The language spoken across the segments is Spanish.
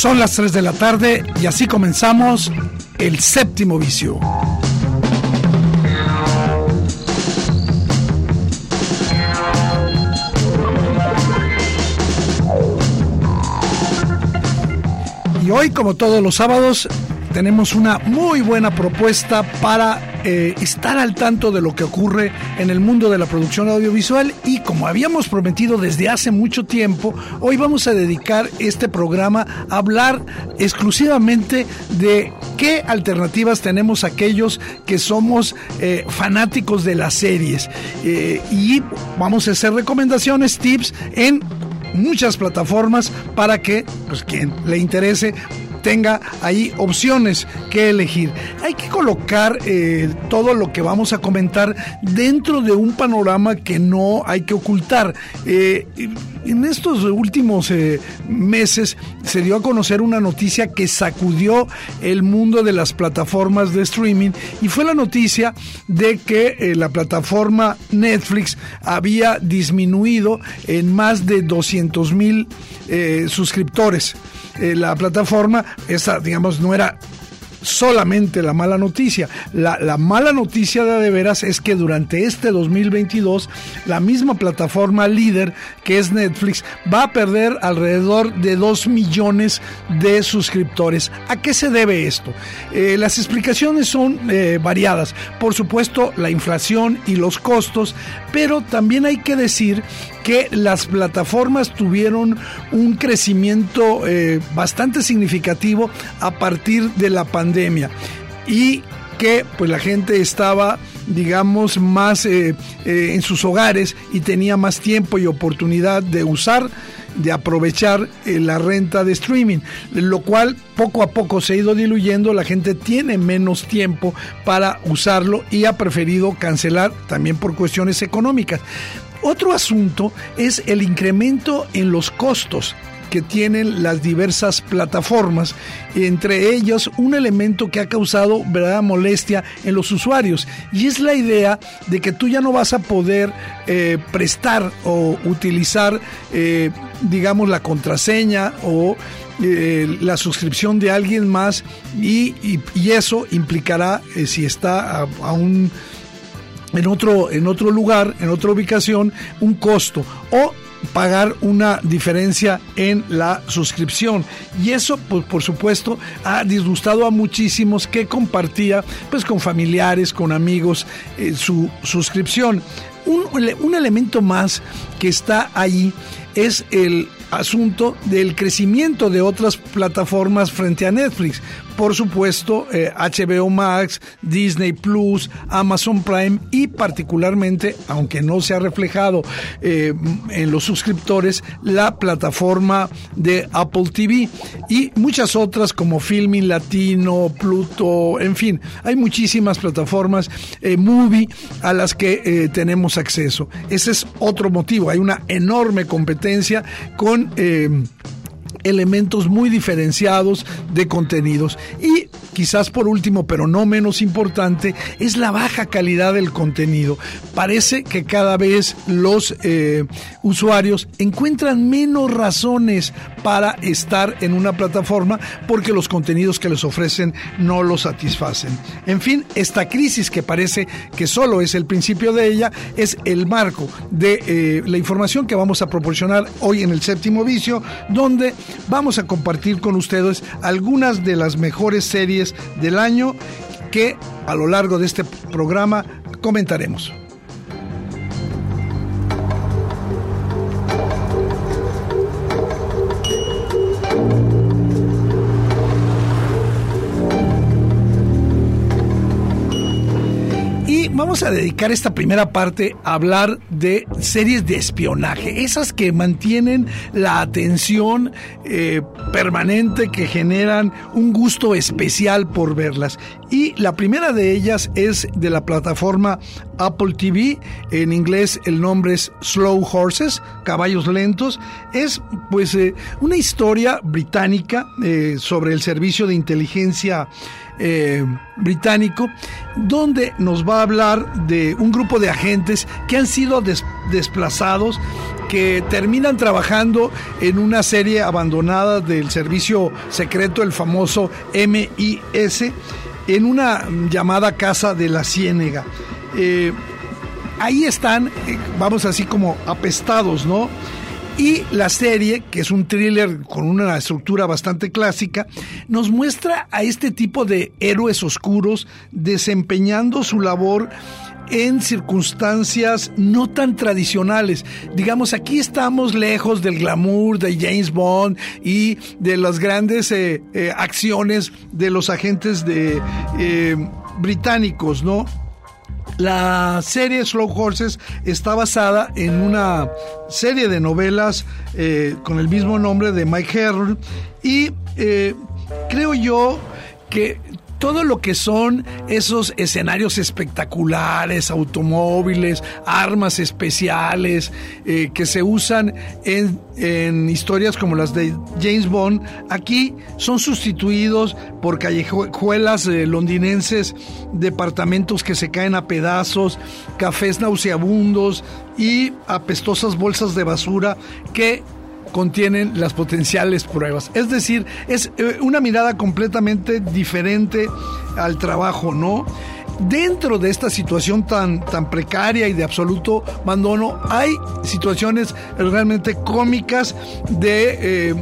Son las 3 de la tarde y así comenzamos el séptimo vicio. Y hoy, como todos los sábados, tenemos una muy buena propuesta para eh, estar al tanto de lo que ocurre en el mundo de la producción audiovisual y como habíamos prometido desde hace mucho tiempo, hoy vamos a dedicar este programa a hablar exclusivamente de qué alternativas tenemos aquellos que somos eh, fanáticos de las series. Eh, y vamos a hacer recomendaciones, tips en muchas plataformas para que pues quien le interese tenga ahí opciones que elegir. Hay que colocar eh, todo lo que vamos a comentar dentro de un panorama que no hay que ocultar. Eh, en estos últimos eh, meses se dio a conocer una noticia que sacudió el mundo de las plataformas de streaming y fue la noticia de que la plataforma Netflix había disminuido en más de 200 mil suscriptores. Eh, la plataforma, esa, digamos, no era solamente la mala noticia. La, mala noticia de, de veras es que durante este 2022 la misma plataforma líder que es Netflix va a perder alrededor de 2 millones de suscriptores. ¿A qué se debe esto? Eh, las explicaciones son eh, variadas. Por supuesto, la inflación y los costos, pero también hay que decir que las plataformas tuvieron un crecimiento eh, bastante significativo a partir de la pandemia y que pues la gente estaba digamos más eh, eh, en sus hogares y tenía más tiempo y oportunidad de usar de aprovechar la renta de streaming, lo cual poco a poco se ha ido diluyendo, la gente tiene menos tiempo para usarlo y ha preferido cancelar también por cuestiones económicas. Otro asunto es el incremento en los costos que tienen las diversas plataformas, entre ellos un elemento que ha causado verdadera molestia en los usuarios y es la idea de que tú ya no vas a poder eh, prestar o utilizar eh, digamos la contraseña o eh, la suscripción de alguien más y, eso implicará si está a un en otro, en otro lugar, en otra ubicación, un costo o pagar una diferencia en la suscripción. Y eso pues, por supuesto ha disgustado a muchísimos que compartía pues con familiares con amigos eh, su suscripción. Un, un elemento más que está ahí es el asunto del crecimiento de otras plataformas frente a Netflix por supuesto HBO eh, Max, Disney Plus, Amazon Prime y particularmente, aunque no se ha reflejado eh, en los suscriptores, la plataforma de Apple TV y muchas otras como Filming Latino, Pluto, en fin, hay muchísimas plataformas eh, movie a las que tenemos acceso. Ese es otro motivo, hay una enorme competencia con elementos muy diferenciados de contenidos. Y quizás por último, pero no menos importante, es la baja calidad del contenido. Parece que cada vez los eh, usuarios encuentran menos razones para estar en una plataforma porque los contenidos que les ofrecen no los satisfacen. En fin, esta crisis que parece que solo es el principio de ella es el marco de eh, la información que vamos a proporcionar hoy en el séptimo vicio, donde vamos a compartir con ustedes algunas de las mejores series del año que a lo largo de este programa comentaremos. A dedicar esta primera parte a hablar de series de espionaje, esas que mantienen la atención eh, permanente, que generan un gusto especial por verlas. Y la primera de ellas es de la plataforma Apple TV, en inglés el nombre es Slow Horses, caballos lentos. Es pues eh, una historia británica eh, sobre el servicio de inteligencia eh, británico, donde nos va a hablar de un grupo de agentes que han sido desplazados, que terminan trabajando en una serie abandonada del servicio secreto, el famoso MIS, en una llamada Casa de la Ciénega. Eh, ahí están, eh, vamos así como apestados, ¿no? Y la serie, que es un thriller con una estructura bastante clásica, nos muestra a este tipo de héroes oscuros desempeñando su labor en circunstancias no tan tradicionales. Digamos, aquí estamos lejos del glamour de James Bond y de las grandes eh, eh, acciones de los agentes de, eh, británicos, ¿no? La serie Slow Horses está basada en una serie de novelas eh, con el mismo nombre de Mike Herron y eh, creo yo que todo lo que son esos escenarios espectaculares, automóviles, armas especiales eh, que se usan en, historias como las de James Bond, aquí son sustituidos por callejuelas eh, londinenses, departamentos que se caen a pedazos, cafés nauseabundos y apestosas bolsas de basura que contienen las potenciales pruebas. Es decir, es eh, una mirada completamente diferente al trabajo, ¿no? Dentro de esta situación tan, tan precaria y de absoluto abandono, hay situaciones realmente cómicas de... Eh,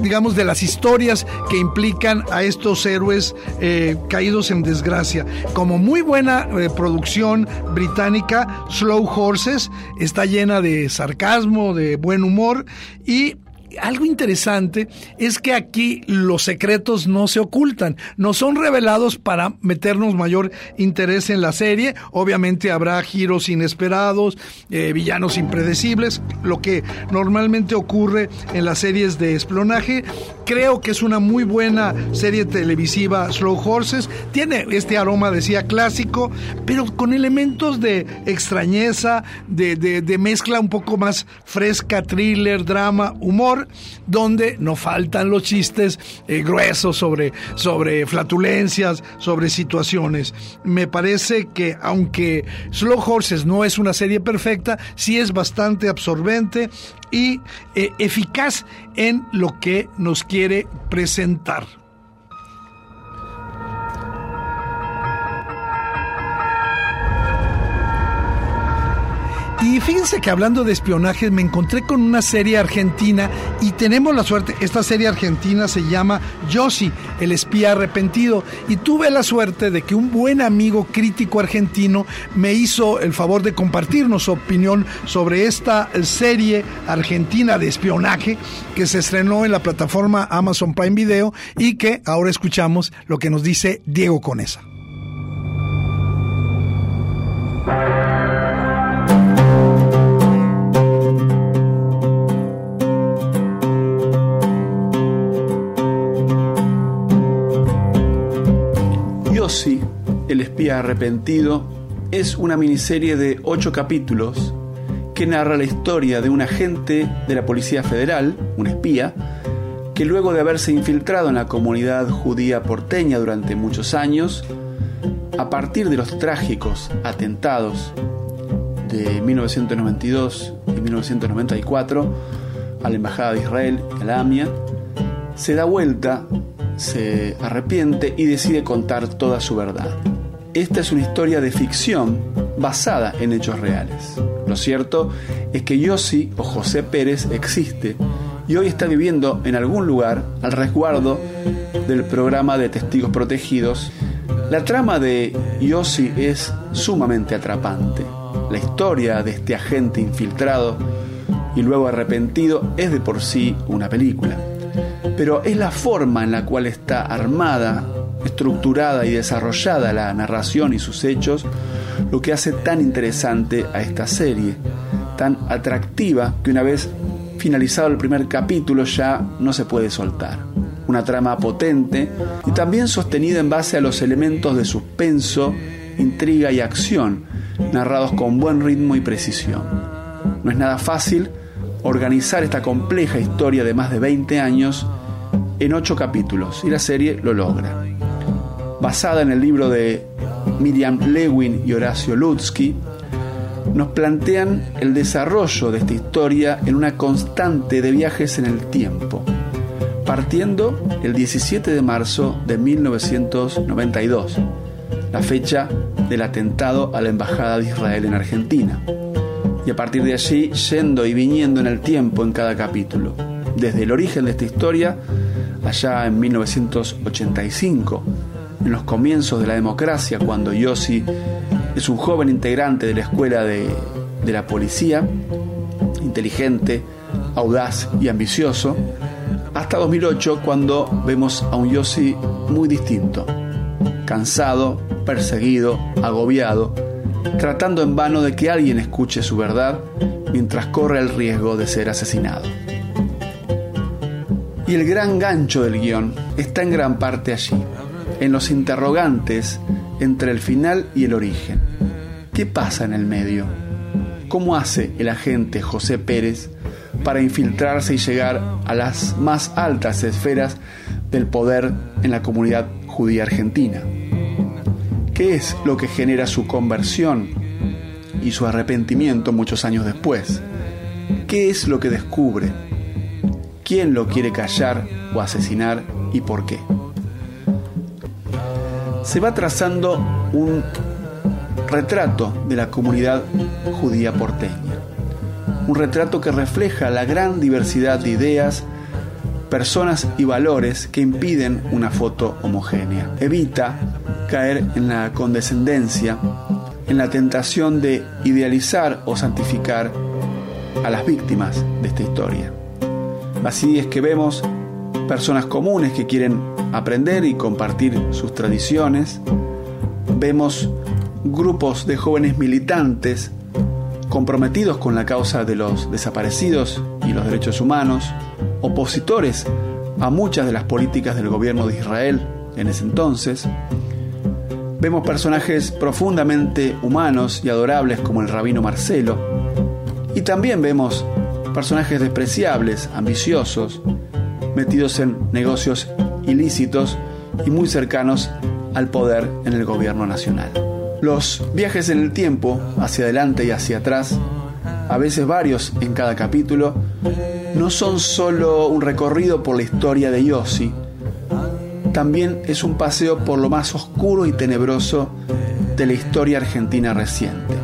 digamos, de las historias que implican a estos héroes eh, caídos en desgracia. Como muy buena eh, producción británica, Slow Horses está llena de sarcasmo, de buen humor y algo interesante es que aquí los secretos no se ocultan, no son revelados para meternos mayor interés en la serie. Obviamente habrá giros inesperados, eh, villanos impredecibles, lo que normalmente ocurre en las series de espionaje. Creo que es una muy buena serie televisiva Slow Horses. Tiene este aroma, decía, clásico, pero con elementos de extrañeza, de, de mezcla un poco más fresca, thriller, drama, humor donde no faltan los chistes eh, gruesos sobre, sobre flatulencias, sobre situaciones. Me parece que aunque Slow Horses no es una serie perfecta, sí es bastante absorbente y eh, eficaz en lo que nos quiere presentar. Y fíjense que hablando de espionaje, me encontré con una serie argentina y tenemos la suerte, esta serie argentina se llama Yossi, el espía arrepentido. Y tuve la suerte de que un buen amigo crítico argentino me hizo el favor de compartirnos su opinión sobre esta serie argentina de espionaje que se estrenó en la plataforma Amazon Prime Video y que ahora escuchamos lo que nos dice Diego Conesa. El espía arrepentido, es una miniserie de ocho capítulos que narra la historia de un agente de la Policía Federal, un espía, que luego de haberse infiltrado en la comunidad judía porteña durante muchos años, a partir de los trágicos atentados de 1992 y 1994 a la Embajada de Israel a la AMIA, se da vuelta, se arrepiente y decide contar toda su verdad. Esta es una historia de ficción basada en hechos reales. Lo cierto es que Yossi o José Pérez existe y hoy está viviendo en algún lugar al resguardo del programa de testigos protegidos. La trama de Yossi es sumamente atrapante. La historia de este agente infiltrado y luego arrepentido es de por sí una película. Pero es la forma en la cual está armada estructurada y desarrollada la narración y sus hechos, lo que hace tan interesante a esta serie, tan atractiva que una vez finalizado el primer capítulo ya no se puede soltar. Una trama potente y también sostenida en base a los elementos de suspenso, intriga y acción, narrados con buen ritmo y precisión. No es nada fácil organizar esta compleja historia de más de 20 años en 8 capítulos y la serie lo logra. Basada en el libro de Miriam Lewin y Horacio Lutzky, nos plantean el desarrollo de esta historia en una constante de viajes en el tiempo, partiendo el 17 de marzo de 1992, la fecha del atentado a la Embajada de Israel en Argentina, y a partir de allí yendo y viniendo en el tiempo en cada capítulo, desde el origen de esta historia, allá en 1985, en los comienzos de la democracia, cuando Yossi es un joven integrante de la escuela de, de la policía, inteligente, audaz y ambicioso, hasta 2008 cuando vemos a un Yossi muy distinto, cansado, perseguido, agobiado, tratando en vano de que alguien escuche su verdad mientras corre el riesgo de ser asesinado. Y el gran gancho del guion está en gran parte allí, en los interrogantes entre el final y el origen. ¿Qué pasa en el medio? ¿Cómo hace el agente José Pérez para infiltrarse y llegar a las más altas esferas del poder en la comunidad judía argentina? ¿Qué es lo que genera su conversión y su arrepentimiento muchos años después? ¿Qué es lo que descubre? ¿Quién lo quiere callar o asesinar y por qué? Se va trazando un retrato de la comunidad judía porteña. Un retrato que refleja la gran diversidad de ideas, personas y valores que impiden una foto homogénea. Evita caer en la condescendencia, en la tentación de idealizar o santificar a las víctimas de esta historia. Así es que vemos personas comunes que quieren aprender y compartir sus tradiciones. Vemos grupos de jóvenes militantes comprometidos con la causa de los desaparecidos y los derechos humanos, opositores a muchas de las políticas del gobierno de Israel en ese entonces. Vemos personajes profundamente humanos y adorables como el rabino Marcelo. Y también vemos personajes despreciables, ambiciosos, metidos en negocios ilícitos y muy cercanos al poder en el gobierno nacional. Los viajes en el tiempo, hacia adelante y hacia atrás, a veces varios en cada capítulo, no son solo un recorrido por la historia de Yossi, también es un paseo por lo más oscuro y tenebroso de la historia argentina reciente,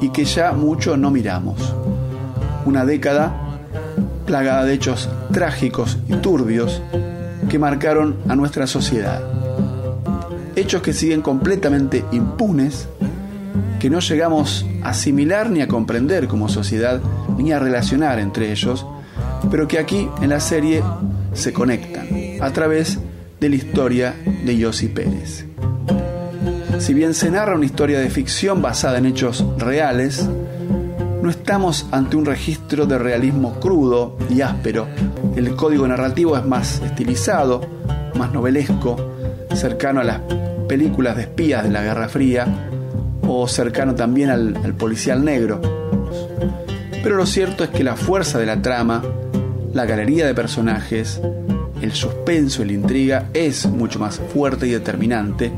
y que ya mucho no miramos. Una década plagada de hechos trágicos y turbios que marcaron a nuestra sociedad. Hechos que siguen completamente impunes, que no llegamos a asimilar ni a comprender como sociedad, ni a relacionar entre ellos, pero que aquí en la serie se conectan a través de la historia de Yossi Pérez. Si bien se narra una historia de ficción basada en hechos reales, no estamos ante un registro de realismo crudo y áspero. El código narrativo es más estilizado, más novelesco, cercano a las películas de espías de la Guerra Fría o cercano también al, al policial negro. Pero lo cierto es que la fuerza de la trama, la galería de personajes, el suspenso y la intriga es mucho más fuerte y determinante,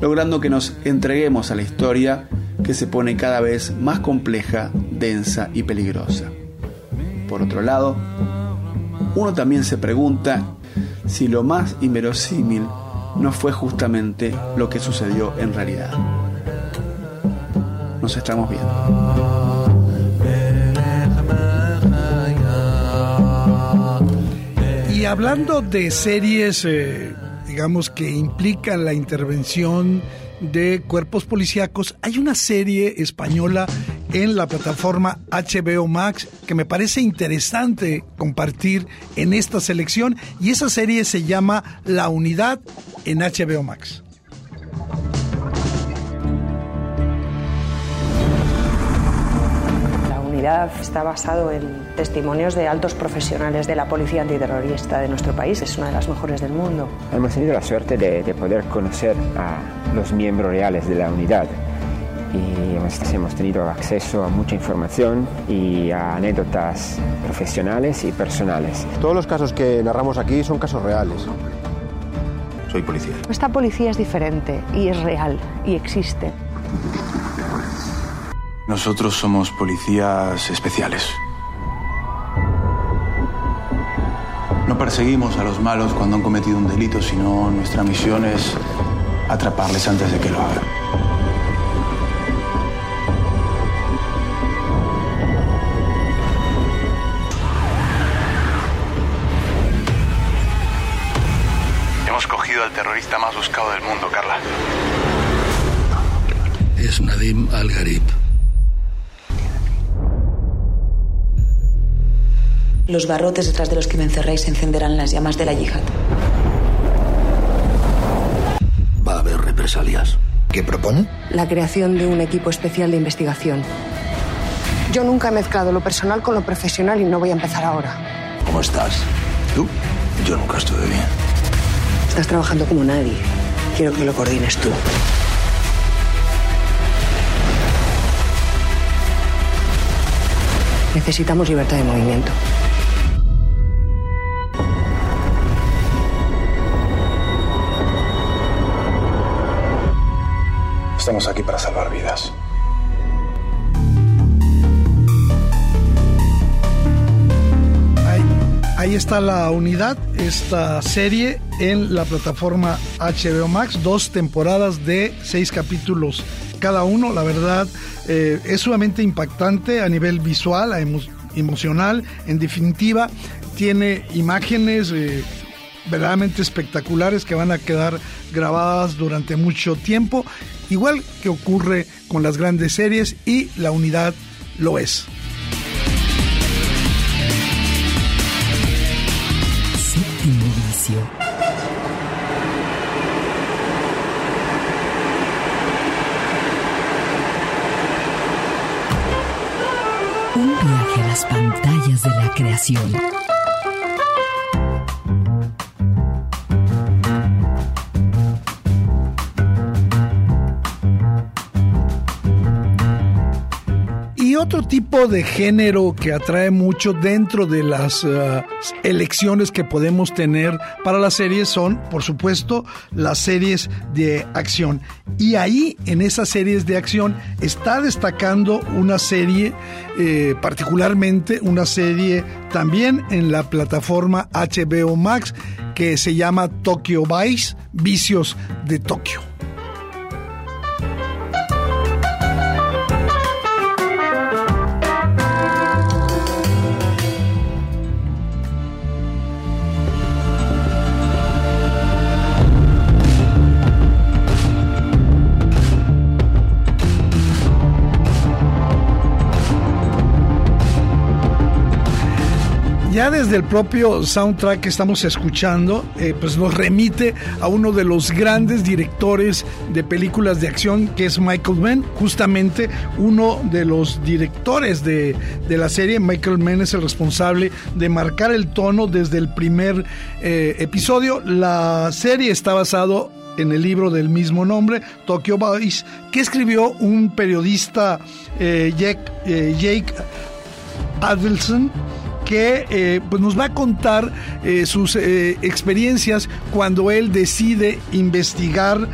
logrando que nos entreguemos a la historia que se pone cada vez más compleja, densa y peligrosa. Por otro lado, uno también se pregunta si lo más inverosímil no fue justamente lo que sucedió en realidad. Nos estamos viendo. Y hablando de series, eh, digamos, que implican la intervención de cuerpos policíacos, hay una serie española en la plataforma HBO Max que me parece interesante compartir en esta selección y esa serie se llama La Unidad en HBO Max. unidad está basado en testimonios de altos profesionales de la policía antiterrorista de nuestro país. Es una de las mejores del mundo. Hemos tenido la suerte de, de poder conocer a los miembros reales de la unidad y hemos, tenido acceso a mucha información y a anécdotas profesionales y personales. Todos los casos que narramos aquí son casos reales. Soy policía. Esta policía es diferente y es real y existe. Nosotros somos policías especiales. No perseguimos a los malos cuando han cometido un delito, sino nuestra misión es atraparles antes de que lo hagan. Al terrorista más buscado del mundo, Carla. Es Nadim Al-Gharib. Los barrotes detrás de los que me encerréis encenderán las llamas de la yihad. Va a haber represalias. ¿Qué propone? La creación de un equipo especial de investigación. Yo nunca he mezclado lo personal con lo profesional y no voy a empezar ahora. ¿Cómo estás? ¿Tú? Yo nunca estuve bien. Estás trabajando como nadie. Quiero que lo coordines tú. Necesitamos libertad de movimiento. Estamos aquí para salvar vidas. Ahí está la unidad, esta serie en la plataforma HBO Max, dos temporadas de seis capítulos cada uno. La verdad eh, es sumamente impactante a nivel visual, emocional, en definitiva. Tiene imágenes eh, verdaderamente espectaculares que van a quedar grabadas durante mucho tiempo, igual que ocurre con las grandes series y la unidad lo es. Un viaje a las pantallas de la creación. Otro tipo de género que atrae mucho dentro de las uh, elecciones que podemos tener para las series son, por supuesto, las series de acción. Y ahí, en esas series de acción, está destacando una serie, eh, particularmente una serie también en la plataforma HBO Max, que se llama Tokyo Vice, Vicios de Tokio. Ya desde el propio soundtrack que estamos escuchando, eh, pues nos remite a uno de los grandes directores de películas de acción, que es Michael Mann. Justamente uno de los directores de, la serie, Michael Mann es el responsable de marcar el tono desde el primer eh, episodio. La serie está basado en el libro del mismo nombre, Tokyo Vice, que escribió un periodista, eh, Jake, Jake Adelson, que eh, pues nos va a contar eh, sus eh, experiencias cuando él decide investigar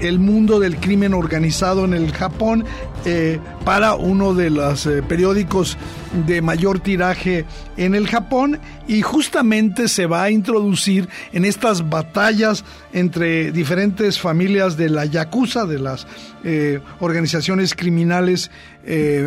el mundo del crimen organizado en el Japón para uno de los periódicos de mayor tiraje en el Japón. Y justamente se va a introducir en estas batallas entre diferentes familias de la Yakuza, de las organizaciones criminales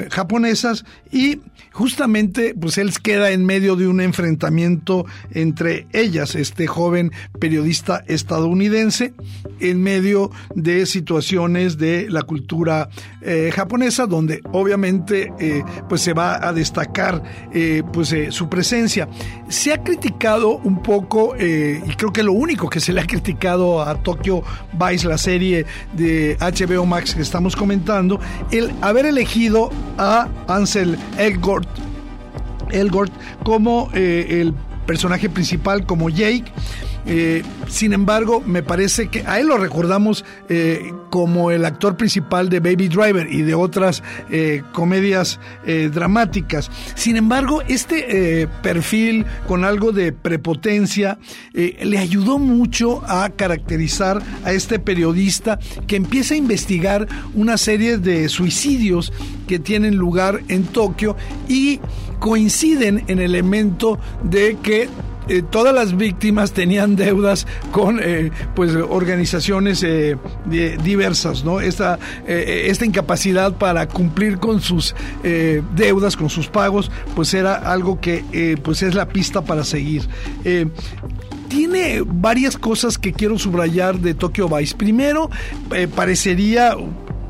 japonesas y justamente pues él queda en medio de un enfrentamiento entre ellas, este joven periodista estadounidense, en medio de situaciones de la cultura eh, japonesa, donde obviamente eh, pues se va a destacar eh, pues su presencia. Se ha criticado un poco, y creo que lo único que se le ha criticado a Tokyo Vice, la serie de HBO Max que estamos comentando, el haber elegido a Ansel Elgort, Elgort como el personaje principal, como Jake. Eh, sin embargo, me parece que a él lo recordamos eh, como el actor principal de Baby Driver y de otras eh, comedias dramáticas. Sin embargo, este perfil con algo de prepotencia le ayudó mucho a caracterizar a este periodista que empieza a investigar una serie de suicidios que tienen lugar en Tokio y coinciden en el elemento de que eh, todas las víctimas tenían deudas con eh, pues organizaciones eh, diversas, ¿no? Esta, esta incapacidad para cumplir con sus deudas, con sus pagos, pues era algo que pues es la pista para seguir tiene varias cosas que quiero subrayar de Tokyo Vice. Primero, parecería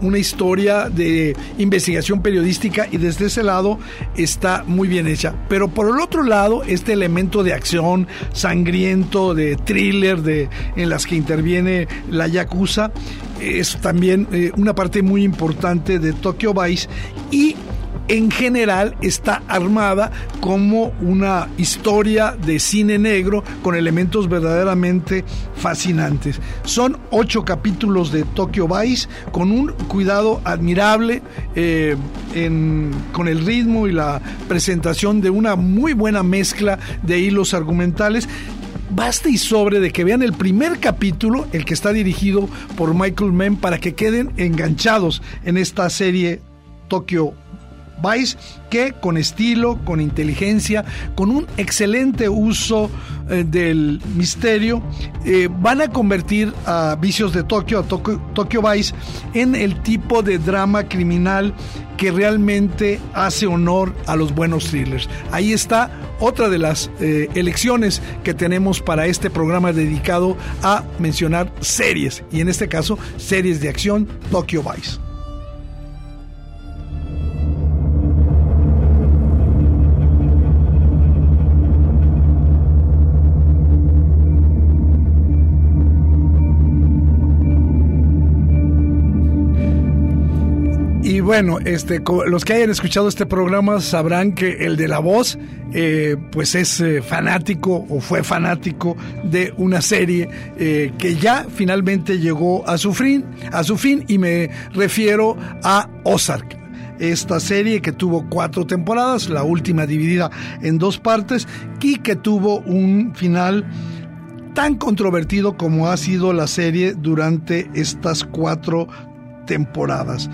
una historia de investigación periodística y desde ese lado está muy bien hecha. Pero por el otro lado, este elemento de acción sangriento, de thriller, de, en las que interviene la Yakuza, es también eh, una parte muy importante de Tokyo Vice y en general está armada como una historia de cine negro con elementos verdaderamente fascinantes. Son ocho capítulos de Tokyo Vice con un cuidado admirable eh, con el ritmo y la presentación de una muy buena mezcla de hilos argumentales basta y sobre de que vean el primer capítulo, el que está dirigido por Michael Mann, para que queden enganchados en esta serie Tokyo Vice, que con estilo, con inteligencia, con un excelente uso eh, del misterio, eh, van a convertir a Vicios de Tokio, a Tokyo, Vice, en el tipo de drama criminal que realmente hace honor a los buenos thrillers. Ahí está otra de las eh, elecciones que tenemos para este programa dedicado a mencionar series, y en este caso series de acción Tokyo Vice. Bueno, este, los que hayan escuchado este programa sabrán que el de la voz, eh, pues es eh, fanático o fue fanático de una serie eh, que ya finalmente llegó a su fin, a su fin, y me refiero a Ozark. Esta serie que tuvo cuatro temporadas, la última dividida en dos partes y que tuvo un final tan controvertido como ha sido la serie durante estas cuatro temporadas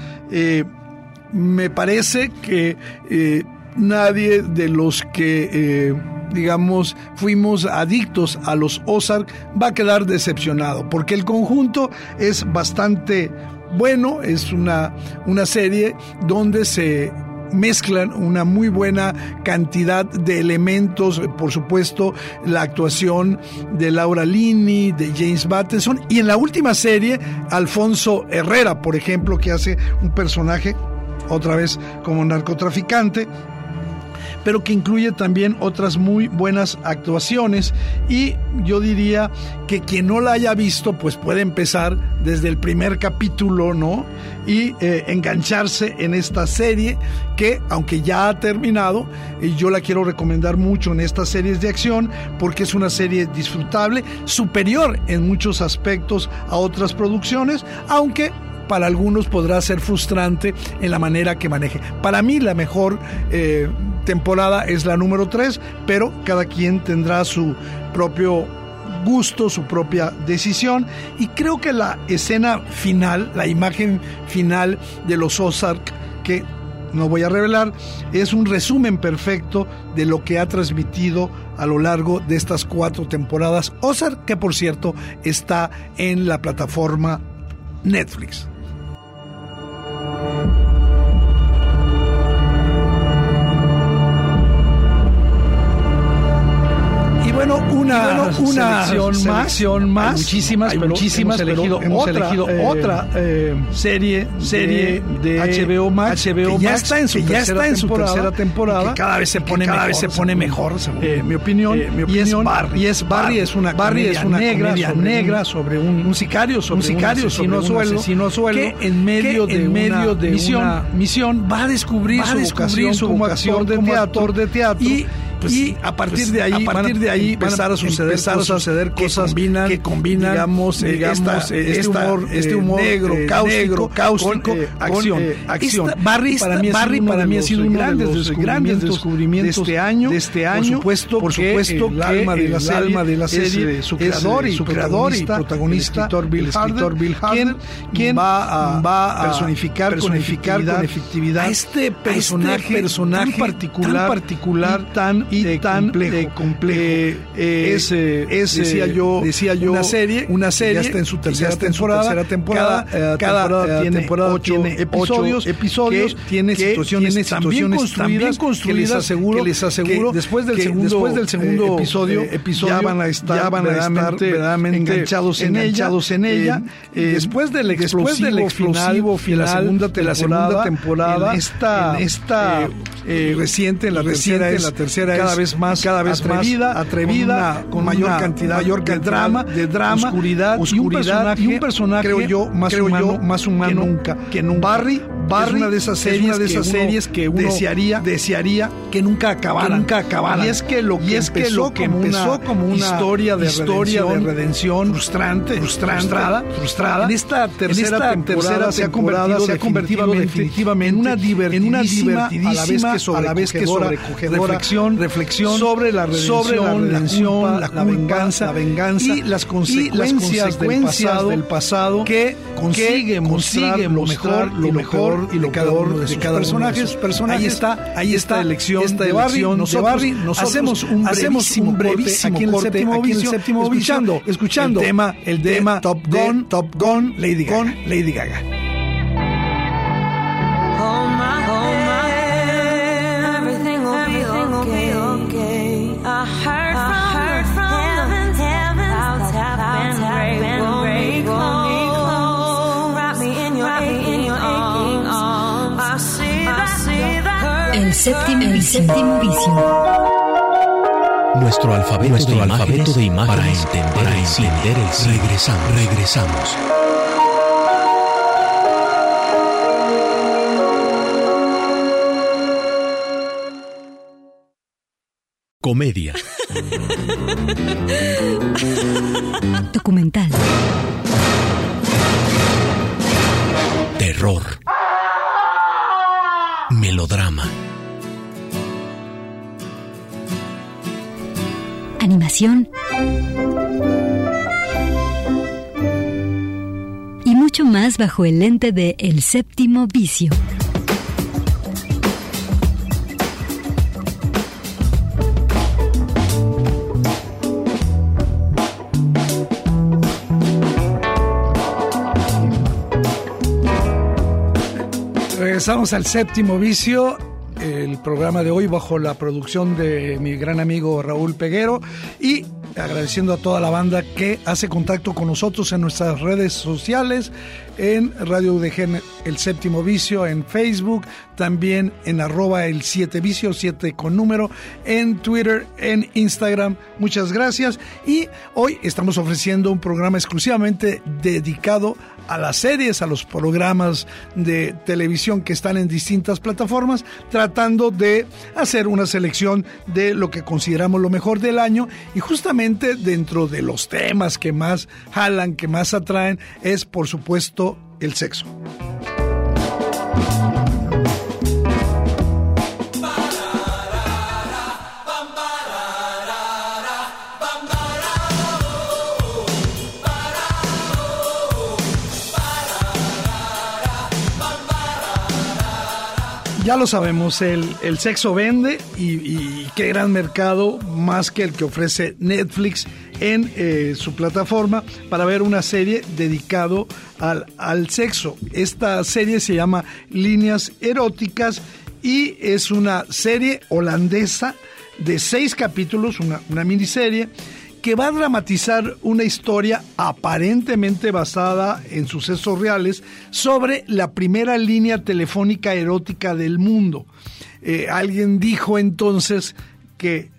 me parece que eh, nadie de los que, eh, digamos, fuimos adictos a los Ozark va a quedar decepcionado, porque el conjunto es bastante bueno, es una, una serie donde se mezclan una muy buena cantidad de elementos, por supuesto, la actuación de Laura Linney, de James Bateson, y en la última serie, Alfonso Herrera, por ejemplo, que hace un personaje otra vez como narcotraficante, pero que incluye también otras muy buenas actuaciones y yo diría que quien no la haya visto pues puede empezar desde el primer capítulo, ¿no? Y eh, engancharse en esta serie que aunque ya ha terminado, y yo la quiero recomendar mucho en estas series de acción porque es una serie disfrutable, superior en muchos aspectos a otras producciones, aunque para algunos podrá ser frustrante en la manera que maneje. Para mí la mejor eh, temporada es la número 3, pero cada quien tendrá su propio gusto, su propia decisión y creo que la escena final, la imagen final de los Ozark que no voy a revelar, es un resumen perfecto de lo que ha transmitido a lo largo de estas cuatro temporadas Ozark, que por cierto está en la plataforma Netflix. Una, una selección más, selección más. Hay muchísimas, pero muchísimas, hemos elegido pero hemos otra, elegido eh, otra eh, serie, serie de, HBO Max, HBO que ya Max, está en su ya tercera está en su temporada, tercera temporada, que cada vez se pone cada mejor, vez se pone según- mejor, según eh, mi opinión, y es Barry, y es Barry es una Barry comedia es una negra sobre negra un- sobre un, un sicario, sobre un sicario, sobre un asesino que en medio que de en medio una de misión, va a descubrir va a su descubrir vocación su como vocación actor de como teatro, actor de teatro. Y pues, y a partir pues, de ahí a partir de ahí van empezar a suceder empezar a cosas suceder que cosas combinan, que combinan digamos, eh, digamos esta- eh, este esta- humor este eh, humor, negro eh, cáustico negro, cáustico, con, eh, acción, con, eh, acción. Esta- Barry Esta- para mí Barry para mí ha sido uno de los descubrimientos grandes descubrimientos de este año de este año por supuesto por que supuesto el que alma de la el serie alma de la es, serie eh, su es, creador eh, y su creador y protagonista el escritor Bill el escritor Harder, Bill Harder, quien, quien va a, va a personificar, personificar con efectividad a este personaje, a este personaje tan particular, tan y eh, tan, complejo. eh, complejo. Eh, eh, Es, eh, es, decía eh, yo, decía yo, una serie, una serie ya está en su que tercera en su temporada, tercera temporada, cada, eh, cada, temporada eh, tiene temporada ocho tiene episodios, episodios, que tiene que situaciones bien situaciones construidas, construidas que les aseguro, que les aseguro que después del que segundo, después del segundo eh, episodio, eh, episodio ya van a estar, ya van a estar verdaderamente, enganchados en enganchados ella, en ella. eh, eh, después del después del explosivo explosivo final, de la segunda de la segunda temporada, en esta, en esta, eh, eh, reciente en la reciente tercera en la tercera cada es vez más cada vez más atrevida atrevida, con, con mayor una cantidad mayor de drama de drama, oscuridad, oscuridad, y un personaje, y un personaje, creo yo más creo humano yo, más humano que nunca que nunca. Barry Barry es una de esas es series, una de esas que, uno series que uno desearía desearía que nunca acabaran, que nunca acabaran. Y es que lo que es empezó lo que como empezó una como una historia de historia de redención, redención frustrante, frustrante, frustrada, frustrada. En esta tercera, En esta temporada, se ha convertido, se ha convertido definitivamente, definitivamente en una divertidísima, en una a la vez que divertidísima, a la vez que sobrecogedora sobrecogedora reflexión, sobre la redención, sobre la redención, la la, culpa, venganza, la venganza y las y consecuencias, del, pasado, del pasado que consigue que mostrar consigue lo mostrar mejor, lo mejor y lo peor de de cada personajes. Ahí está, ahí Esta está elección esta de Barry. elección de Nosotros Barry. Nosotros hacemos un hacemos brevísimo, un brevísimo corte aquí en el corte séptimo aquí en el vicio, séptimo vicio, escuchando, escuchando el tema, el tema Top Gun, Top Gun, Lady Gaga. con Lady Gaga. El séptimo, el séptimo vicio. Nuestro alfabeto, Nuestro de, alfabeto imágenes de imágenes para entender, para el, entender el cine. Regresamos, regresamos. Comedia. Documental. Terror. Y mucho más bajo el lente de El séptimo vicio. Regresamos al séptimo vicio, el programa de hoy bajo la producción de mi gran amigo Raúl Peguero y agradeciendo a toda la banda que hace contacto con nosotros en nuestras redes sociales, en Radio UDG El Séptimo Vicio, en Facebook, también en arroba el 7 vicio, 7 con número, en Twitter, en Instagram. Muchas gracias. Y hoy estamos ofreciendo un programa exclusivamente dedicado a las series, a los programas de televisión que están en distintas plataformas, tratando de hacer una selección de lo que consideramos lo mejor del año y justamente dentro de los temas que más jalan, que más atraen, es por supuesto el sexo. Ya lo sabemos, el, el sexo vende y, y, qué gran mercado más que el que ofrece Netflix en eh, su plataforma para ver una serie dedicado al, al sexo. Esta serie se llama Líneas Eróticas y es una serie holandesa de seis capítulos, una, una miniserie que va a dramatizar una historia aparentemente basada en sucesos reales sobre la primera línea telefónica erótica del mundo. Eh, alguien dijo entonces que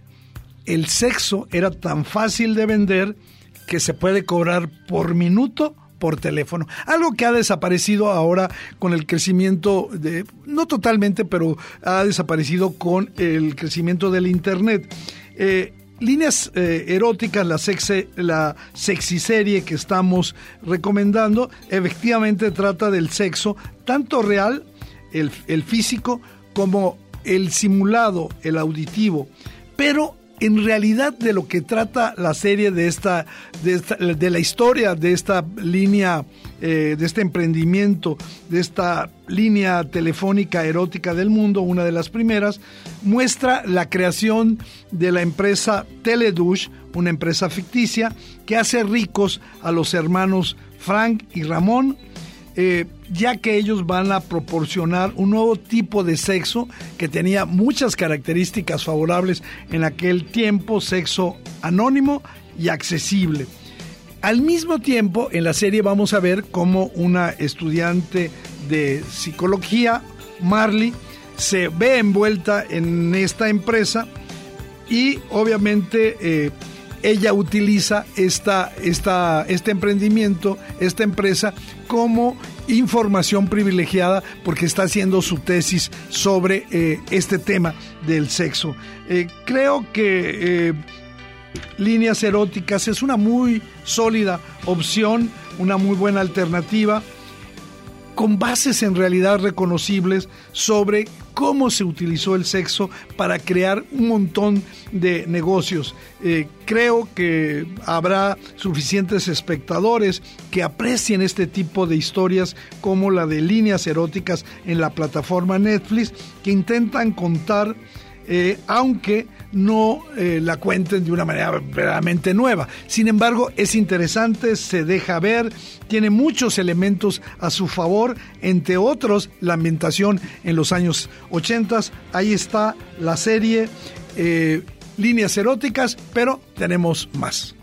el sexo era tan fácil de vender que se puede cobrar por minuto por teléfono. Algo que ha desaparecido ahora con el crecimiento de, no totalmente, pero ha desaparecido con el crecimiento del Internet. Eh, líneas eh, eróticas, la, sexy, la serie que estamos recomendando, efectivamente trata del sexo, tanto real, el, el físico, como el simulado, el auditivo. Pero en realidad de lo que trata la serie de esta, de, esta, de la historia de esta línea, eh, de este emprendimiento, de esta línea telefónica erótica del mundo, una de las primeras, muestra la creación de la empresa Teledush, una empresa ficticia que hace ricos a los hermanos Frank y Ramón, eh, ya que ellos van a proporcionar un nuevo tipo de sexo que tenía muchas características favorables en aquel tiempo, sexo anónimo y accesible. Al mismo tiempo, en la serie vamos a ver cómo una estudiante de psicología, Marley, se ve envuelta en esta empresa y obviamente eh, ella utiliza esta, esta, este emprendimiento, esta empresa, como información privilegiada porque está haciendo su tesis sobre eh, este tema del sexo. Eh, creo que eh, líneas eróticas es una muy sólida opción, una muy buena alternativa con bases en realidad reconocibles sobre cómo se utilizó el sexo para crear un montón de negocios. Eh, creo que habrá suficientes espectadores que aprecien este tipo de historias como la de líneas eróticas en la plataforma Netflix que intentan contar, eh, aunque no eh, la cuenten de una manera verdaderamente nueva. Sin embargo, es interesante, se deja ver, tiene muchos elementos a su favor, entre otros la ambientación en los años 80. Ahí está la serie eh, Líneas Eróticas, pero tenemos más.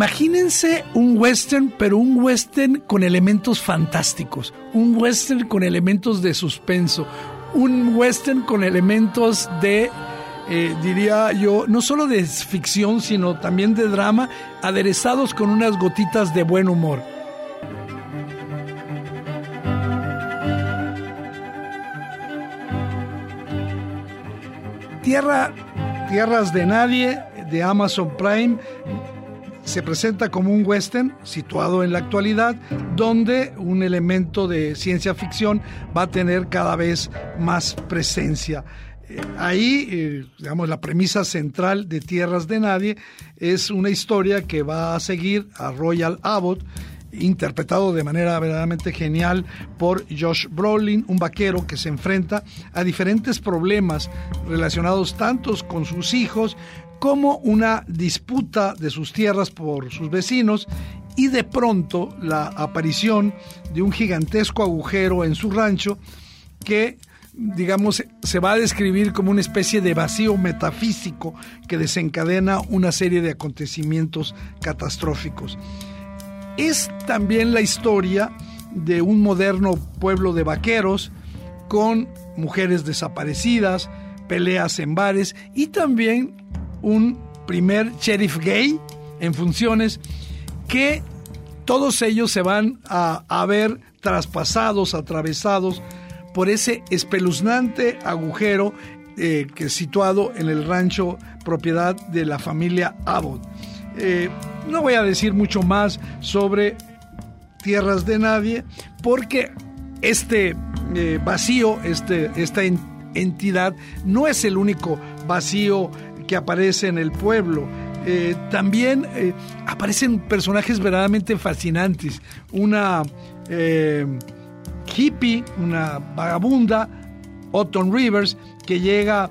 Imagínense un western, pero un western con elementos fantásticos, un western con elementos de suspenso, un western con elementos de, eh, diría yo, no solo de ficción, sino también de drama, aderezados con unas gotitas de buen humor. Tierra, Tierras de Nadie, de Amazon Prime, se presenta como un western situado en la actualidad, donde un elemento de ciencia ficción va a tener cada vez más presencia. Eh, ahí, eh, digamos, la premisa central de Tierras de Nadie es una historia que va a seguir a Royal Abbott, interpretado de manera verdaderamente genial por Josh Brolin, un vaquero que se enfrenta a diferentes problemas relacionados tantos con sus hijos como una disputa de sus tierras por sus vecinos y de pronto la aparición de un gigantesco agujero en su rancho que digamos, se va a describir como una especie de vacío metafísico que desencadena una serie de acontecimientos catastróficos. Es también la historia de un moderno pueblo de vaqueros con mujeres desaparecidas, peleas en bares y también un primer sheriff gay en funciones que todos ellos se van a, a ver traspasados, atravesados por ese espeluznante agujero eh, que es situado en el rancho propiedad de la familia Abbott. Eh, no voy a decir mucho más sobre Tierras de Nadie porque este eh, vacío, este, esta entidad no es el único vacío que aparece en el pueblo. Eh, también eh, aparecen personajes verdaderamente fascinantes. Una eh, hippie, una vagabunda, Autumn Rivers, que llega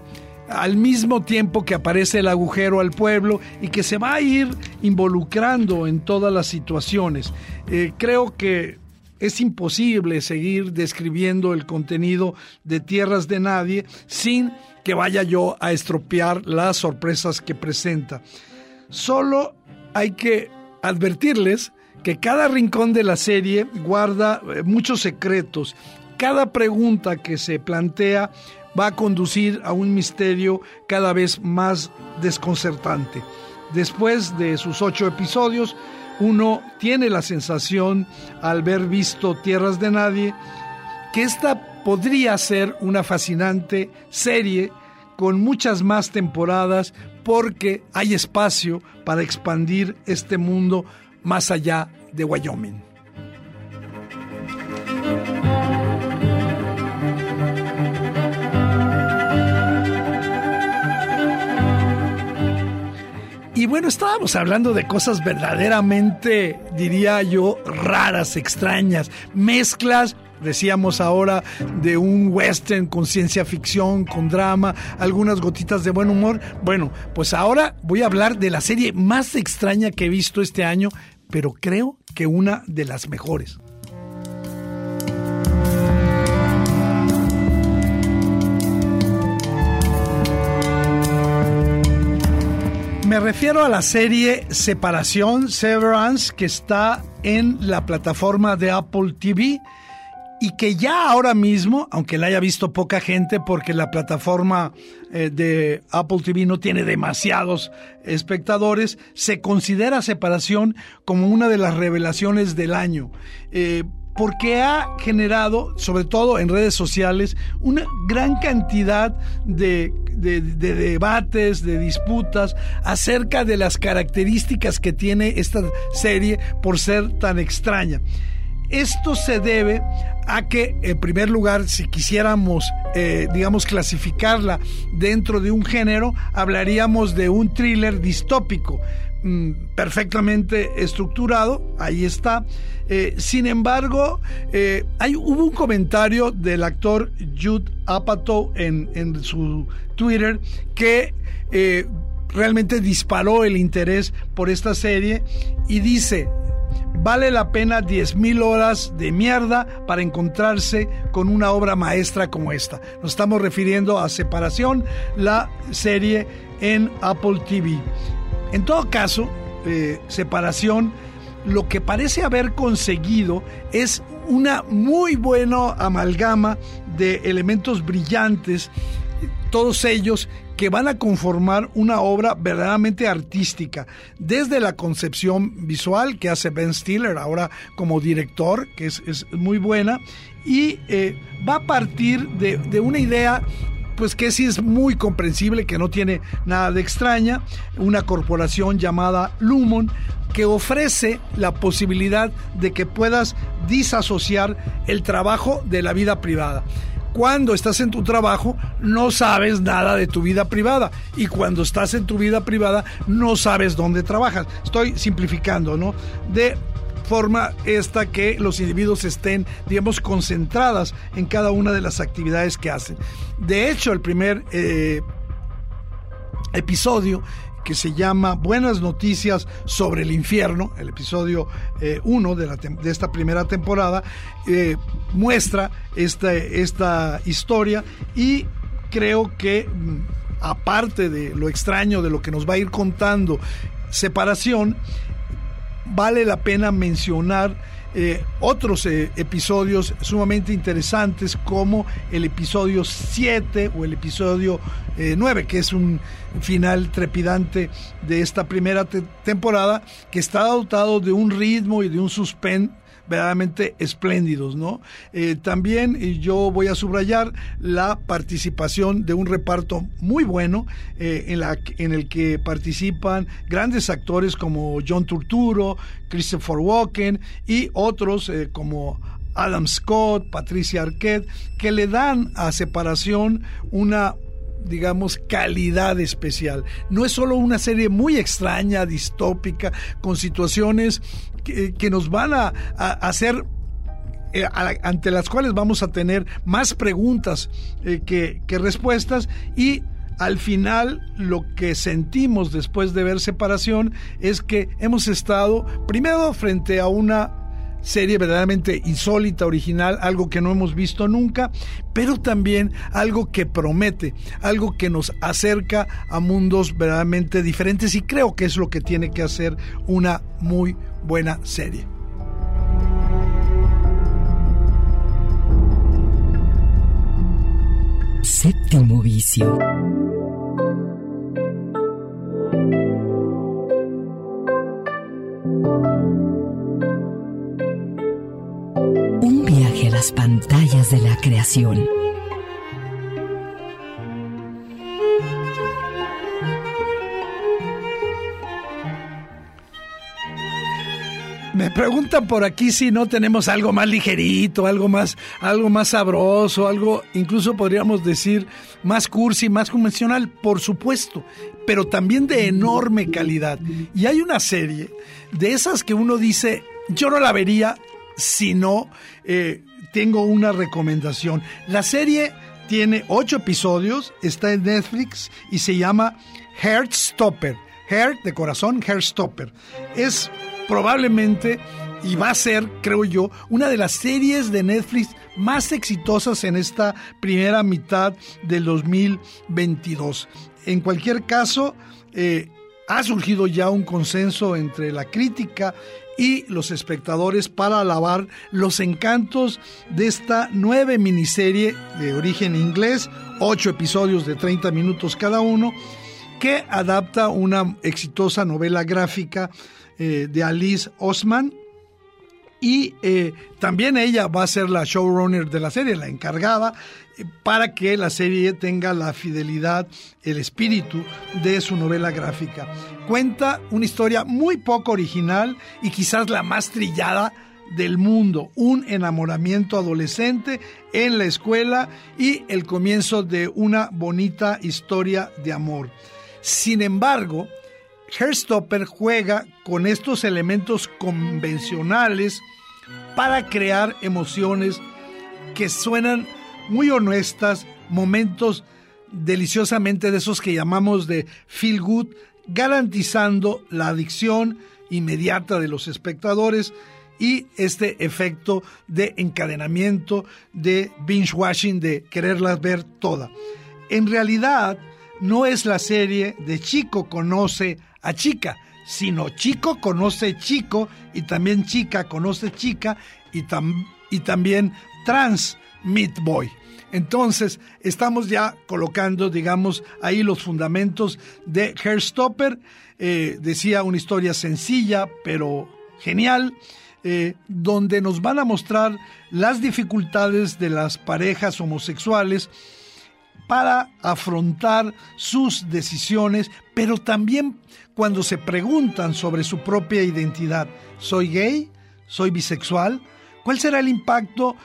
al mismo tiempo que aparece el agujero al pueblo y que se va a ir involucrando en todas las situaciones. Eh, creo que es imposible seguir describiendo el contenido de Tierras de Nadie sin que vaya yo a estropear las sorpresas que presenta. Solo hay que advertirles que cada rincón de la serie guarda eh, muchos secretos. Cada pregunta que se plantea va a conducir a un misterio cada vez más desconcertante. Después de sus ocho episodios, uno tiene la sensación, al ver visto Tierras de Nadie, que esta podría ser una fascinante serie con muchas más temporadas porque hay espacio para expandir este mundo más allá de Wyoming. Y bueno, estábamos hablando de cosas verdaderamente, diría yo, raras, extrañas, mezclas decíamos ahora de un western con ciencia ficción, con drama, algunas gotitas de buen humor. Bueno, pues ahora voy a hablar de la serie más extraña que he visto este año, pero creo que una de las mejores. Me refiero a la serie Separación, Severance, que está en la plataforma de Apple TV y que ya ahora mismo, aunque la haya visto poca gente porque la plataforma eh, de Apple TV no tiene demasiados espectadores, se considera separación como una de las revelaciones del año. Eh, porque ha generado, sobre todo en redes sociales, una gran cantidad de, de, de, debates, de disputas acerca de las características que tiene esta serie por ser tan extraña. Esto se debe a que, en primer lugar, si quisiéramos, eh, digamos, clasificarla dentro de un género, hablaríamos de un thriller distópico mm, perfectamente estructurado, ahí está. Eh, sin embargo, eh, hay, hubo un comentario del actor Jude Apatow en, en su Twitter que realmente disparó el interés por esta serie y dice, vale la pena 10.000 horas de mierda para encontrarse con una obra maestra como esta. Nos estamos refiriendo a Separación, la serie en Apple TV. En todo caso, eh, Separación, lo que parece haber conseguido es una muy buena amalgama de elementos brillantes, todos ellos que van a conformar una obra verdaderamente artística, desde la concepción visual que hace Ben Stiller ahora como director, que es, muy buena, y eh, va a partir de, de una idea pues que sí es muy comprensible, que no tiene nada de extraña, una corporación llamada Lumon que ofrece la posibilidad de que puedas disasociar el trabajo de la vida privada cuando estás en tu trabajo no sabes nada de tu vida privada y cuando estás en tu vida privada no sabes dónde trabajas. Estoy simplificando, ¿no? De forma esta que los individuos estén, digamos, concentradas en cada una de las actividades que hacen. De hecho, el primer eh, episodio que se llama Buenas Noticias sobre el Infierno, el episodio 1 de, de, esta primera temporada, eh, muestra esta, esta historia y creo que aparte de lo extraño de lo que nos va a ir contando Separación, vale la pena mencionar eh, otros eh, episodios sumamente interesantes como el episodio 7 o el episodio eh, 9, que es un final trepidante de esta primera te temporada, que está dotado de un ritmo y de un suspense verdaderamente espléndidos, ¿no? Eh, también yo voy a subrayar la participación de un reparto muy bueno eh, en, la, en el que participan grandes actores como John Turturro, Christopher Walken y otros eh, como Adam Scott, Patricia Arquette, que le dan a separación una digamos, calidad especial. No es solo una serie muy extraña, distópica, con situaciones que, nos van a, hacer eh, ante las cuales vamos a tener más preguntas eh, que, respuestas. Y al final lo que sentimos después de ver separación es que hemos estado primero frente a una serie verdaderamente insólita, original, algo que no hemos visto nunca, pero también algo que promete, algo que nos acerca a mundos verdaderamente diferentes y creo que es lo que tiene que hacer una muy buena serie. Séptimo vicio. Las pantallas de la creación. Me preguntan por aquí si no tenemos algo más ligerito, algo más, algo más sabroso, algo, incluso podríamos decir, más cursi, más convencional, por supuesto, pero también de enorme calidad. Y hay una serie de esas que uno dice, yo no la vería si no eh, tengo una recomendación. La serie tiene ocho episodios, está en Netflix y se llama Heartstopper. Heart de corazón, Heartstopper. Es probablemente y va a ser, creo yo, una de las series de Netflix más exitosas en esta primera mitad del 2022. En cualquier caso, eh, ha surgido ya un consenso entre la crítica y los espectadores para alabar los encantos de esta nueva miniserie de origen inglés, ocho episodios de 30 minutos cada uno, que adapta una exitosa novela gráfica eh, de Alice Osman. Y eh, también ella va a ser la showrunner de la serie, la encargada, eh, para que la serie tenga la fidelidad, el espíritu de su novela gráfica. Cuenta una historia muy poco original y quizás la más trillada del mundo, un enamoramiento adolescente en la escuela y el comienzo de una bonita historia de amor. Sin embargo, Hairstopper juega con estos elementos convencionales para crear emociones que suenan muy honestas, momentos deliciosamente de esos que llamamos de feel good, garantizando la adicción inmediata de los espectadores y este efecto de encadenamiento, de binge watching, de quererlas ver toda. En realidad, no es la serie de chico conoce a chica, sino chico conoce chico y también chica conoce chica y, y también trans meet boy. Entonces, estamos ya colocando, digamos, ahí los fundamentos de Hairstopper. Eh, decía una historia sencilla, pero genial, eh, donde nos van a mostrar las dificultades de las parejas homosexuales para afrontar sus decisiones, pero también cuando se preguntan sobre su propia identidad. ¿Soy gay? ¿Soy bisexual? ¿Cuál será el impacto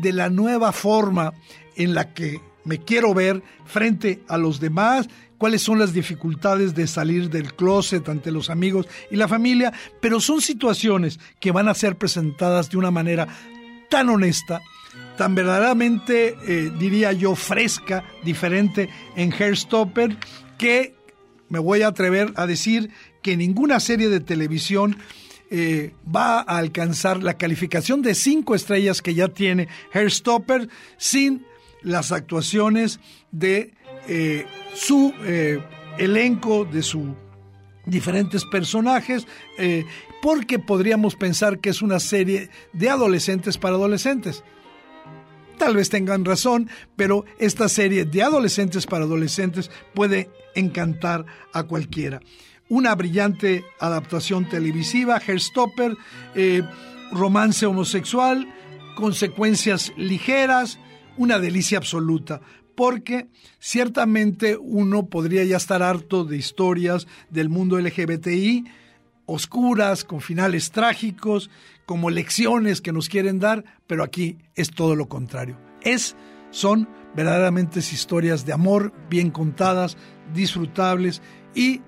de la nueva forma en la que me quiero ver frente a los demás? ¿Cuáles son las dificultades de salir del closet ante los amigos y la familia? Pero son situaciones que van a ser presentadas de una manera tan honesta, tan verdaderamente, eh, diría yo, fresca, diferente en Hairstopper, que me voy a atrever a decir que ninguna serie de televisión eh, va a alcanzar la calificación de cinco estrellas que ya tiene Hairstopper sin las actuaciones de eh, su elenco, de sus diferentes personajes, porque podríamos pensar que es una serie de adolescentes para adolescentes. Tal vez tengan razón, pero esta serie de adolescentes para adolescentes puede encantar a cualquiera. Una brillante adaptación televisiva, Hairstopper, eh, romance homosexual, consecuencias ligeras, una delicia absoluta porque ciertamente uno podría ya estar harto de historias del mundo LGBTI, oscuras, con finales trágicos, como lecciones que nos quieren dar, pero aquí es todo lo contrario. Es, son verdaderamente historias de amor bien contadas, disfrutables y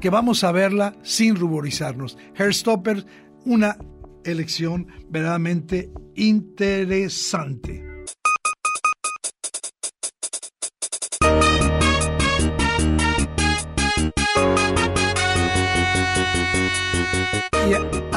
que vamos a verla sin ruborizarnos. Hairstopper, una elección verdaderamente interesante.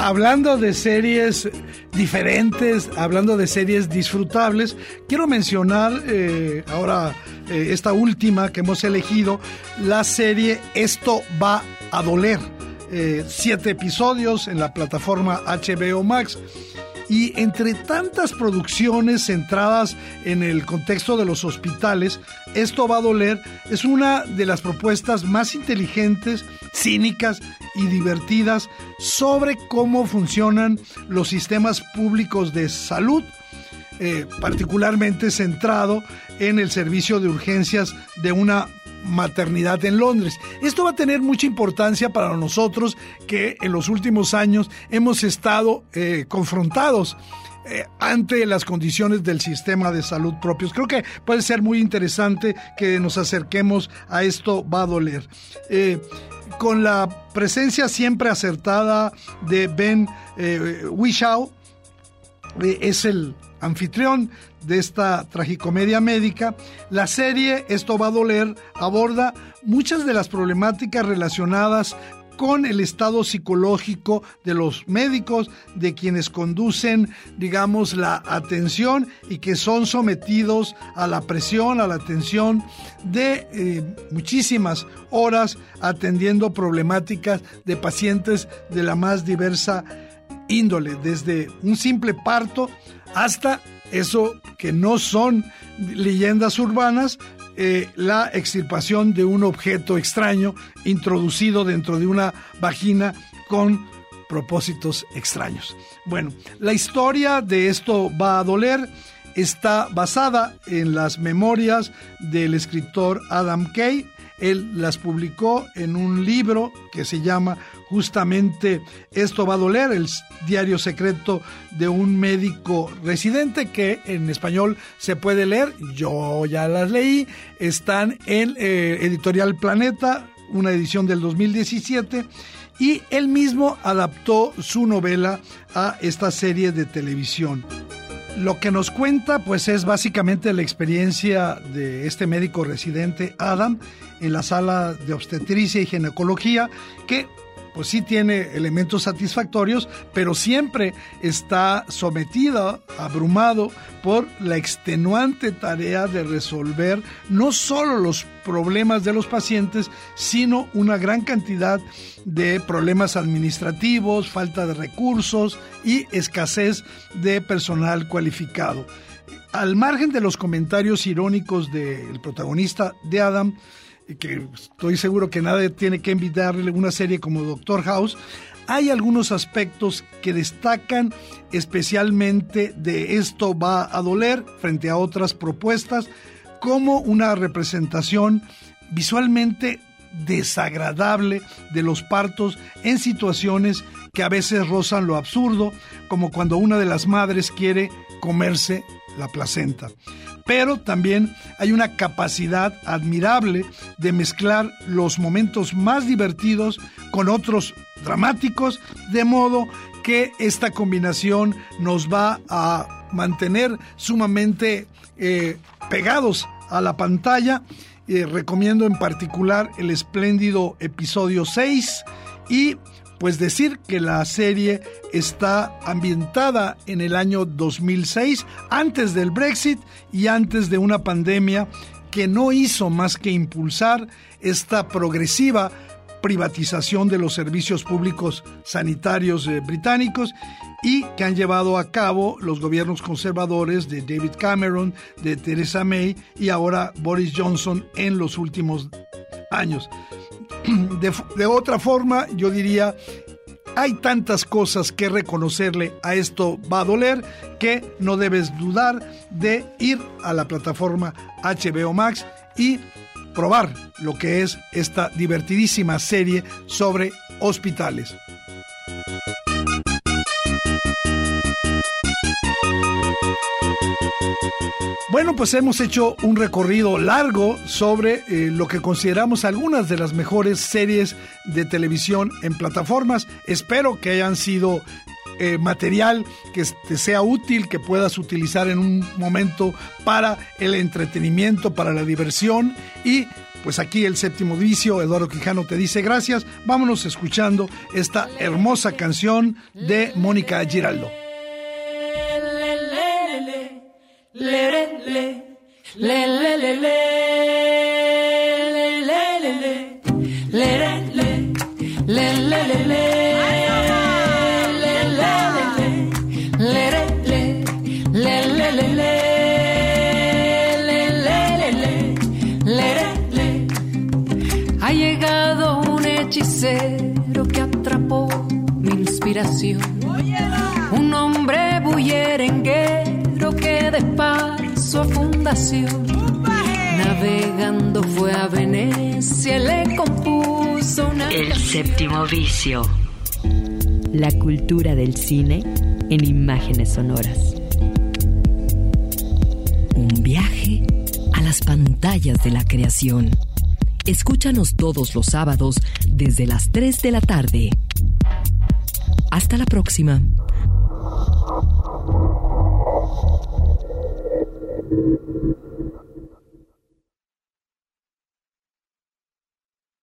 Hablando de series diferentes, hablando de series disfrutables, quiero mencionar eh, ahora eh, esta última que hemos elegido, la serie Esto va a doler. Eh, siete episodios en la plataforma HBO Max. Y entre tantas producciones centradas en el contexto de los hospitales, Esto va a doler. Es una de las propuestas más inteligentes, cínicas y divertidas sobre cómo funcionan los sistemas públicos de salud, eh, particularmente centrado en el servicio de urgencias de una maternidad en Londres. Esto va a tener mucha importancia para nosotros que en los últimos años hemos estado eh, confrontados eh, ante las condiciones del sistema de salud propios. Creo que puede ser muy interesante que nos acerquemos a esto, va a doler. Eh, con la presencia siempre acertada de Ben Whishaw, eh, es el anfitrión de esta tragicomedia médica. La serie Esto va a doler aborda muchas de las problemáticas relacionadas con el estado psicológico de los médicos, de quienes conducen, digamos, la atención y que son sometidos a la presión, a la atención de eh, muchísimas horas atendiendo problemáticas de pacientes de la más diversa índole, desde un simple parto hasta eso que no son leyendas urbanas, eh, la extirpación de un objeto extraño introducido dentro de una vagina con propósitos extraños. Bueno, la historia de esto va a doler está basada en las memorias del escritor Adam Kay. Él las publicó en un libro que se llama justamente Esto va a doler, el diario secreto de un médico residente que en español se puede leer. Yo ya las leí. Están en eh, Editorial Planeta, una edición del 2017 y él mismo adaptó su novela a esta serie de televisión. Lo que nos cuenta pues es básicamente la experiencia de este médico residente Adam en la sala de obstetricia y ginecología que pues sí tiene elementos satisfactorios, pero siempre está sometido, abrumado por la extenuante tarea de resolver no solo los problemas de los pacientes, sino una gran cantidad de problemas administrativos, falta de recursos y escasez de personal cualificado. Al margen de los comentarios irónicos del protagonista de Adam, que estoy seguro que nadie tiene que invitarle una serie como Doctor House, hay algunos aspectos que destacan especialmente de esto va a doler frente a otras propuestas, como una representación visualmente desagradable de los partos en situaciones que a veces rozan lo absurdo, como cuando una de las madres quiere comerse la placenta pero también hay una capacidad admirable de mezclar los momentos más divertidos con otros dramáticos, de modo que esta combinación nos va a mantener sumamente eh, pegados a la pantalla. Eh, recomiendo en particular el espléndido episodio 6 y pues decir que la serie está ambientada en el año 2006, antes del Brexit y antes de una pandemia que no hizo más que impulsar esta progresiva privatización de los servicios públicos sanitarios eh, británicos y que han llevado a cabo los gobiernos conservadores de David Cameron, de Theresa May y ahora Boris Johnson en los últimos años. De, otra forma, yo diría, hay tantas cosas que reconocerle a esto va a doler que no debes dudar de ir a la plataforma HBO Max y probar lo que es esta divertidísima serie sobre hospitales. Bueno, pues hemos hecho un recorrido largo sobre eh, lo que consideramos algunas de las mejores series de televisión en plataformas. Espero que hayan sido eh, material que te sea útil, que puedas utilizar en un momento para el entretenimiento, para la diversión y pues aquí el séptimo vicio, Eduardo Quijano te dice gracias. Vámonos escuchando esta hermosa canción de Mónica Giraldo. Ha llegado un hechicero que atrapó mi inspiración. Un hombre bullerenguero que de paso a fundación. Navegando fue a Venecia, y le compuso una El canción. séptimo vicio. La cultura del cine en imágenes sonoras. Un viaje a las pantallas de la creación. Escúchanos todos los sábados desde las 3 de la tarde. Hasta la próxima. Thank you.